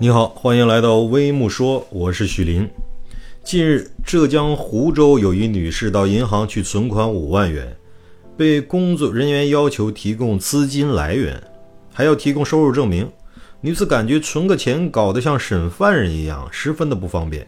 你好，欢迎来到微木说，我是许林。近日，浙江湖州有一女士到银行去存款五万元，被工作人员要求提供资金来源，还要提供收入证明。女子感觉存个钱搞得像审犯人一样，十分的不方便。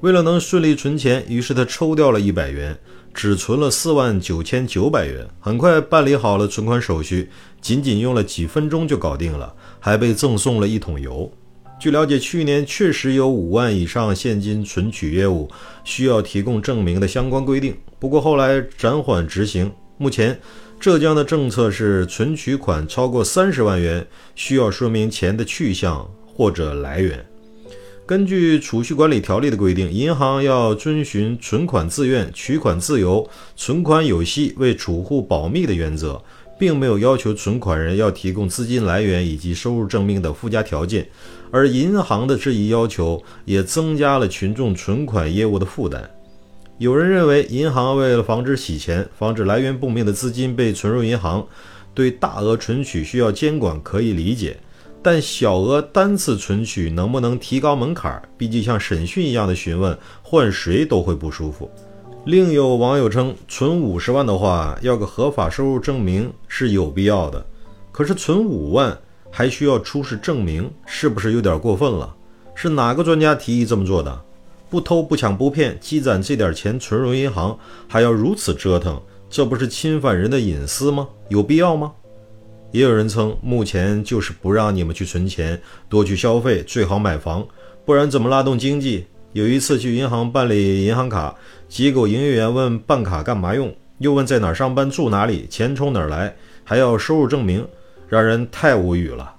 为了能顺利存钱，于是她抽掉了一百元，只存了四万九千九百元，很快办理好了存款手续，仅仅用了几分钟就搞定了，还被赠送了一桶油。据了解，去年确实有五万以上现金存取业务需要提供证明的相关规定，不过后来暂缓执行。目前，浙江的政策是存取款超过三十万元需要说明钱的去向或者来源。根据储蓄管理条例的规定，银行要遵循存款自愿、取款自由、存款有息、为储户保密的原则。并没有要求存款人要提供资金来源以及收入证明的附加条件，而银行的这一要求也增加了群众存款业务的负担。有人认为，银行为了防止洗钱、防止来源不明的资金被存入银行，对大额存取需要监管可以理解，但小额单次存取能不能提高门槛？毕竟像审讯一样的询问，换谁都会不舒服。另有网友称，存五十万的话，要个合法收入证明是有必要的。可是存五万还需要出示证明，是不是有点过分了？是哪个专家提议这么做的？不偷不抢不骗，积攒这点钱存入银行，还要如此折腾，这不是侵犯人的隐私吗？有必要吗？也有人称，目前就是不让你们去存钱，多去消费，最好买房，不然怎么拉动经济？有一次去银行办理银行卡，机构营业员问办卡干嘛用，又问在哪儿上班住哪里，钱从哪儿来，还要收入证明，让人太无语了。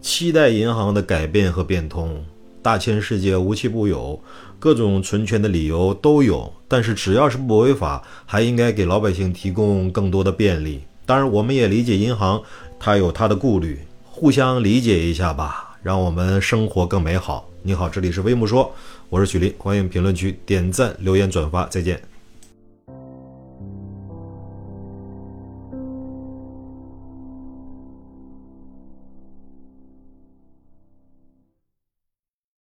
期待银行的改变和变通。大千世界无奇不有，各种存钱的理由都有，但是只要是不违法，还应该给老百姓提供更多的便利。当然，我们也理解银行，它有它的顾虑，互相理解一下吧，让我们生活更美好。你好，这里是微木说，我是许林，欢迎评论区点赞、留言、转发，再见。